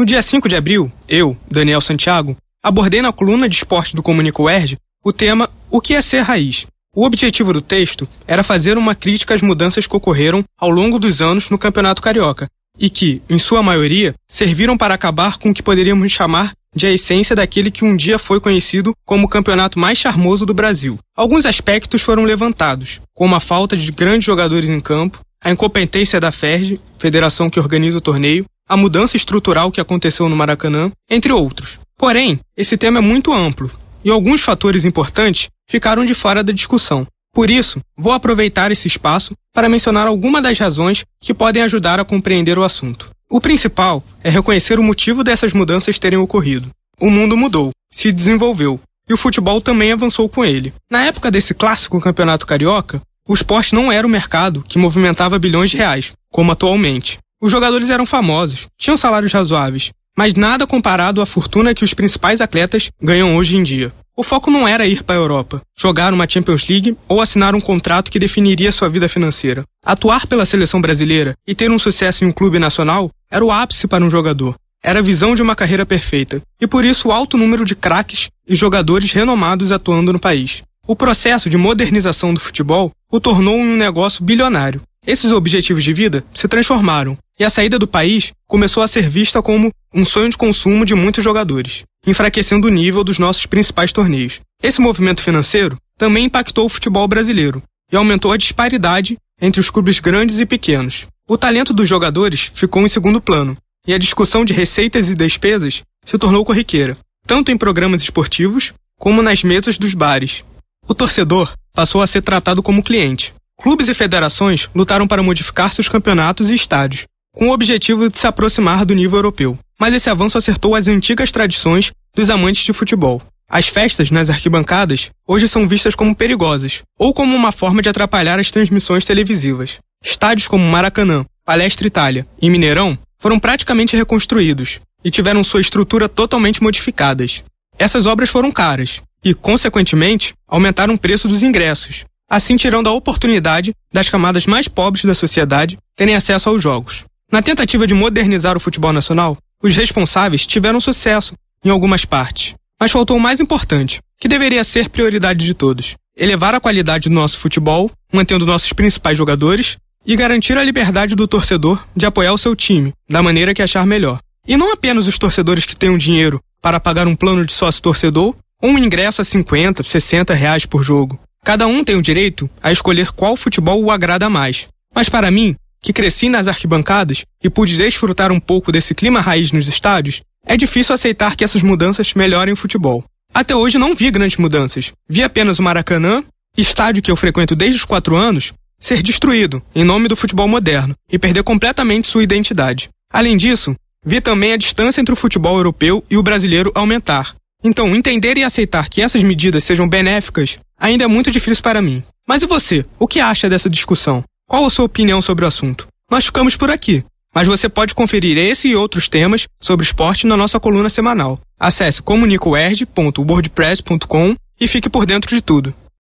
No dia 5 de abril, eu, Daniel Santiago, abordei na coluna de esporte do Comunico Erge o tema O que é ser raiz? O objetivo do texto era fazer uma crítica às mudanças que ocorreram ao longo dos anos no Campeonato Carioca e que, em sua maioria, serviram para acabar com o que poderíamos chamar de a essência daquele que um dia foi conhecido como o campeonato mais charmoso do Brasil. Alguns aspectos foram levantados, como a falta de grandes jogadores em campo, a incompetência da FERJ, federação que organiza o torneio, a mudança estrutural que aconteceu no Maracanã, entre outros. Porém, esse tema é muito amplo e alguns fatores importantes ficaram de fora da discussão. Por isso, vou aproveitar esse espaço para mencionar algumas das razões que podem ajudar a compreender o assunto. O principal é reconhecer o motivo dessas mudanças terem ocorrido. O mundo mudou, se desenvolveu, e o futebol também avançou com ele. Na época desse clássico campeonato carioca, o esporte não era o mercado que movimentava bilhões de reais, como atualmente. Os jogadores eram famosos, tinham salários razoáveis, mas nada comparado à fortuna que os principais atletas ganham hoje em dia. O foco não era ir para a Europa, jogar uma Champions League ou assinar um contrato que definiria sua vida financeira. Atuar pela seleção brasileira e ter um sucesso em um clube nacional era o ápice para um jogador. Era a visão de uma carreira perfeita, e por isso o alto número de craques e jogadores renomados atuando no país. O processo de modernização do futebol o tornou um negócio bilionário. Esses objetivos de vida se transformaram, e a saída do país começou a ser vista como um sonho de consumo de muitos jogadores, enfraquecendo o nível dos nossos principais torneios. Esse movimento financeiro também impactou o futebol brasileiro e aumentou a disparidade entre os clubes grandes e pequenos. O talento dos jogadores ficou em segundo plano, e a discussão de receitas e despesas se tornou corriqueira, tanto em programas esportivos como nas mesas dos bares. O torcedor passou a ser tratado como cliente. Clubes e federações lutaram para modificar seus campeonatos e estádios, com o objetivo de se aproximar do nível europeu. Mas esse avanço acertou as antigas tradições dos amantes de futebol. As festas nas arquibancadas hoje são vistas como perigosas, ou como uma forma de atrapalhar as transmissões televisivas. Estádios como Maracanã, Palestra Itália e Mineirão foram praticamente reconstruídos e tiveram sua estrutura totalmente modificadas. Essas obras foram caras e, consequentemente, aumentaram o preço dos ingressos, assim tirando a oportunidade das camadas mais pobres da sociedade terem acesso aos jogos. Na tentativa de modernizar o futebol nacional, os responsáveis tiveram sucesso em algumas partes. Mas faltou o mais importante, que deveria ser prioridade de todos: elevar a qualidade do nosso futebol, mantendo nossos principais jogadores e garantir a liberdade do torcedor de apoiar o seu time da maneira que achar melhor. E não apenas os torcedores que tenham dinheiro para pagar um plano de sócio torcedor ou um ingresso a 50, 60 reais por jogo. Cada um tem o direito a escolher qual futebol o agrada mais. Mas para mim, que cresci nas arquibancadas e pude desfrutar um pouco desse clima raiz nos estádios, é difícil aceitar que essas mudanças melhorem o futebol. Até hoje não vi grandes mudanças. Vi apenas o Maracanã, estádio que eu frequento desde os quatro anos, ser destruído em nome do futebol moderno e perder completamente sua identidade. Além disso, vi também a distância entre o futebol europeu e o brasileiro aumentar. Então, entender e aceitar que essas medidas sejam benéficas ainda é muito difícil para mim. Mas e você? O que acha dessa discussão? Qual a sua opinião sobre o assunto? Nós ficamos por aqui, mas você pode conferir esse e outros temas sobre esporte na nossa coluna semanal. Acesse comunicoerd.wordpress.com e fique por dentro de tudo.